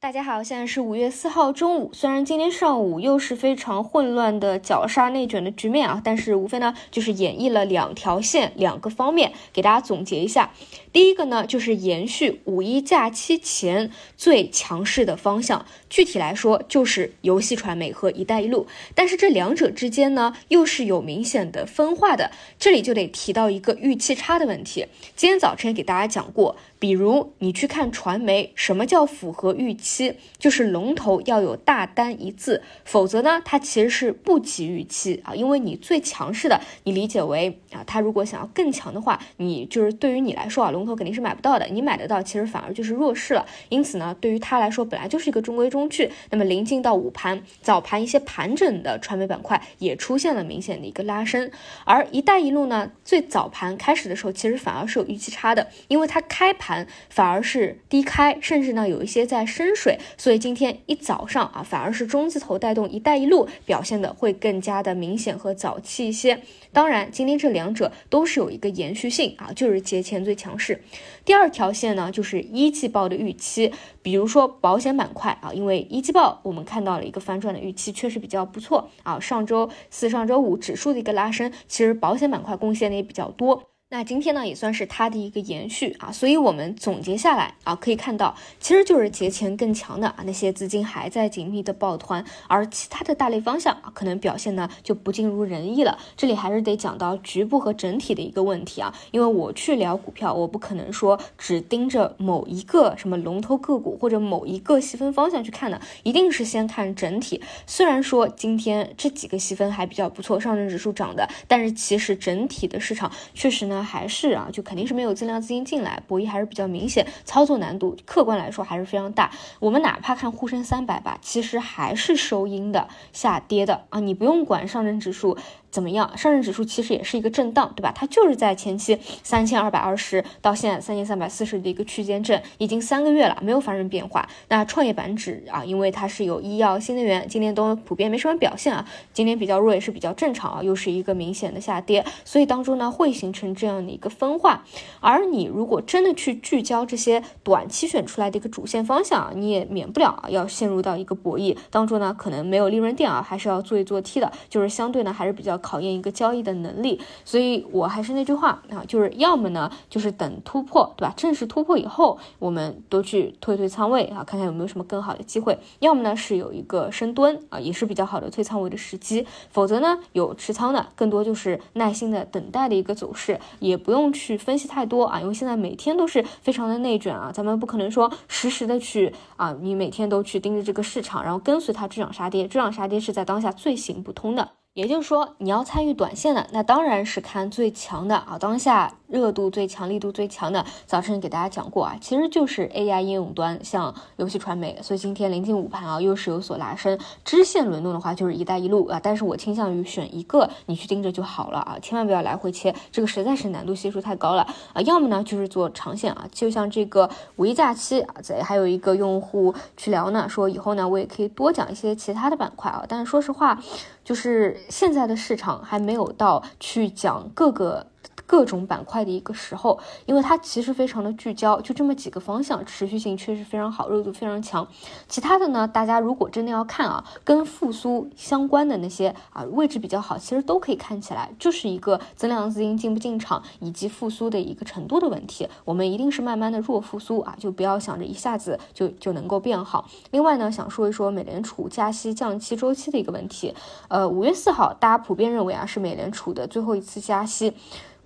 大家好，现在是五月四号中午。虽然今天上午又是非常混乱的绞杀内卷的局面啊，但是无非呢就是演绎了两条线、两个方面，给大家总结一下。第一个呢就是延续五一假期前最强势的方向，具体来说就是游戏传媒和一带一路。但是这两者之间呢又是有明显的分化的，这里就得提到一个预期差的问题。今天早晨给大家讲过，比如你去看传媒，什么叫符合预期？期就是龙头要有大单一字，否则呢，它其实是不及预期啊。因为你最强势的，你理解为啊，它如果想要更强的话，你就是对于你来说啊，龙头肯定是买不到的。你买得到，其实反而就是弱势了。因此呢，对于它来说，本来就是一个中规中矩。那么临近到午盘、早盘一些盘整的传媒板块也出现了明显的一个拉升。而一带一路呢，最早盘开始的时候，其实反而是有预期差的，因为它开盘反而是低开，甚至呢有一些在深。水，所以今天一早上啊，反而是中字头带动“一带一路”表现的会更加的明显和早期一些。当然，今天这两者都是有一个延续性啊，就是节前最强势。第二条线呢，就是一季报的预期，比如说保险板块啊，因为一季报我们看到了一个反转的预期，确实比较不错啊。上周四、上周五指数的一个拉升，其实保险板块贡献的也比较多。那今天呢，也算是它的一个延续啊，所以我们总结下来啊，可以看到，其实就是节前更强的啊那些资金还在紧密的抱团，而其他的大类方向啊，可能表现呢就不尽如人意了。这里还是得讲到局部和整体的一个问题啊，因为我去聊股票，我不可能说只盯着某一个什么龙头个股或者某一个细分方向去看的，一定是先看整体。虽然说今天这几个细分还比较不错，上证指数涨的，但是其实整体的市场确实呢。还是啊，就肯定是没有增量资金进来，博弈还是比较明显，操作难度客观来说还是非常大。我们哪怕看沪深三百吧，其实还是收阴的，下跌的啊，你不用管上证指数。怎么样？上证指数其实也是一个震荡，对吧？它就是在前期三千二百二十到现在三千三百四十的一个区间震，已经三个月了，没有发生变化。那创业板指啊，因为它是有医药、新能源，今年都普遍没什么表现啊，今年比较弱也是比较正常啊，又是一个明显的下跌，所以当中呢会形成这样的一个分化。而你如果真的去聚焦这些短期选出来的一个主线方向啊，你也免不了啊要陷入到一个博弈当中呢，可能没有利润点啊，还是要做一做 T 的，就是相对呢还是比较。考验一个交易的能力，所以我还是那句话啊，就是要么呢，就是等突破，对吧？正式突破以后，我们都去推推仓位啊，看看有没有什么更好的机会；要么呢，是有一个深蹲啊，也是比较好的推仓位的时机。否则呢，有持仓的，更多就是耐心的等待的一个走势，也不用去分析太多啊，因为现在每天都是非常的内卷啊，咱们不可能说实时的去啊，你每天都去盯着这个市场，然后跟随它追涨杀跌，追涨杀跌是在当下最行不通的。也就是说，你要参与短线的，那当然是看最强的啊，当下热度最强、力度最强的。早晨给大家讲过啊，其实就是 AI 应用端，像游戏传媒。所以今天临近午盘啊，又是有所拉升。支线轮动的话，就是一带一路啊，但是我倾向于选一个，你去盯着就好了啊，千万不要来回切，这个实在是难度系数太高了啊。要么呢，就是做长线啊，就像这个五一假期啊，在还有一个用户去聊呢，说以后呢，我也可以多讲一些其他的板块啊，但是说实话，就是。现在的市场还没有到去讲各个。各种板块的一个时候，因为它其实非常的聚焦，就这么几个方向，持续性确实非常好，热度非常强。其他的呢，大家如果真的要看啊，跟复苏相关的那些啊位置比较好，其实都可以看起来，就是一个增量资金进不进场以及复苏的一个程度的问题。我们一定是慢慢的弱复苏啊，就不要想着一下子就就能够变好。另外呢，想说一说美联储加息降息周期的一个问题。呃，五月四号，大家普遍认为啊是美联储的最后一次加息。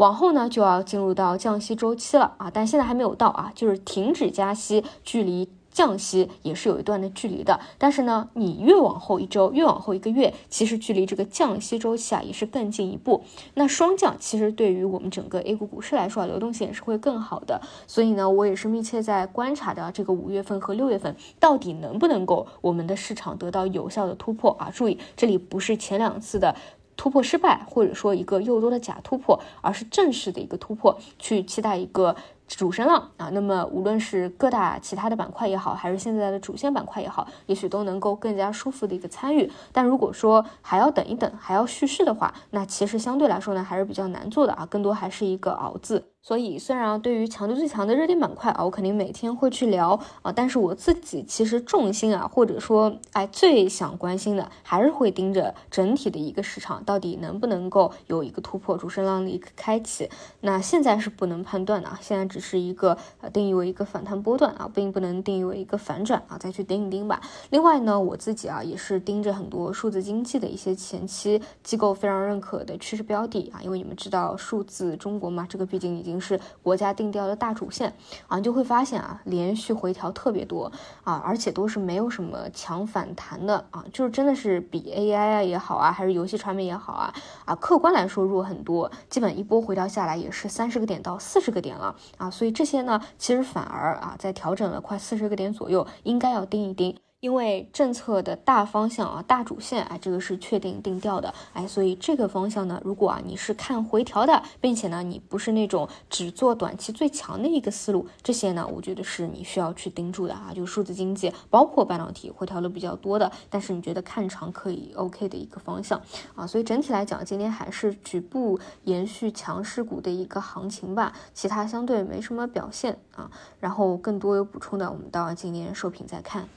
往后呢，就要进入到降息周期了啊，但现在还没有到啊，就是停止加息，距离降息也是有一段的距离的。但是呢，你越往后一周，越往后一个月，其实距离这个降息周期啊，也是更进一步。那双降其实对于我们整个 A 股股市来说啊，流动性也是会更好的。所以呢，我也是密切在观察的这个五月份和六月份，到底能不能够我们的市场得到有效的突破啊？注意，这里不是前两次的。突破失败，或者说一个又多的假突破，而是正式的一个突破，去期待一个主升浪啊。那么无论是各大其他的板块也好，还是现在的主线板块也好，也许都能够更加舒服的一个参与。但如果说还要等一等，还要蓄势的话，那其实相对来说呢，还是比较难做的啊，更多还是一个熬字。所以，虽然，对于强度最强的热点板块啊，我肯定每天会去聊啊，但是我自己其实重心啊，或者说，哎，最想关心的还是会盯着整体的一个市场，到底能不能够有一个突破，主升浪的一个开启。那现在是不能判断的啊，现在只是一个呃定义为一个反弹波段啊，并不能定义为一个反转啊，再去盯一盯吧。另外呢，我自己啊，也是盯着很多数字经济的一些前期机构非常认可的趋势标的啊，因为你们知道数字中国嘛，这个毕竟已经。是国家定调的大主线啊，你就会发现啊，连续回调特别多啊，而且都是没有什么强反弹的啊，就是真的是比 AI 啊也好啊，还是游戏传媒也好啊啊，客观来说弱很多，基本一波回调下来也是三十个点到四十个点了啊，所以这些呢，其实反而啊，在调整了快四十个点左右，应该要盯一盯。因为政策的大方向啊，大主线，哎，这个是确定定调的，哎，所以这个方向呢，如果啊你是看回调的，并且呢你不是那种只做短期最强的一个思路，这些呢，我觉得是你需要去盯住的啊，就数字经济，包括半导体回调的比较多的，但是你觉得看长可以 OK 的一个方向啊，所以整体来讲，今天还是局部延续强势股的一个行情吧，其他相对没什么表现啊，然后更多有补充的，我们到今年收评再看。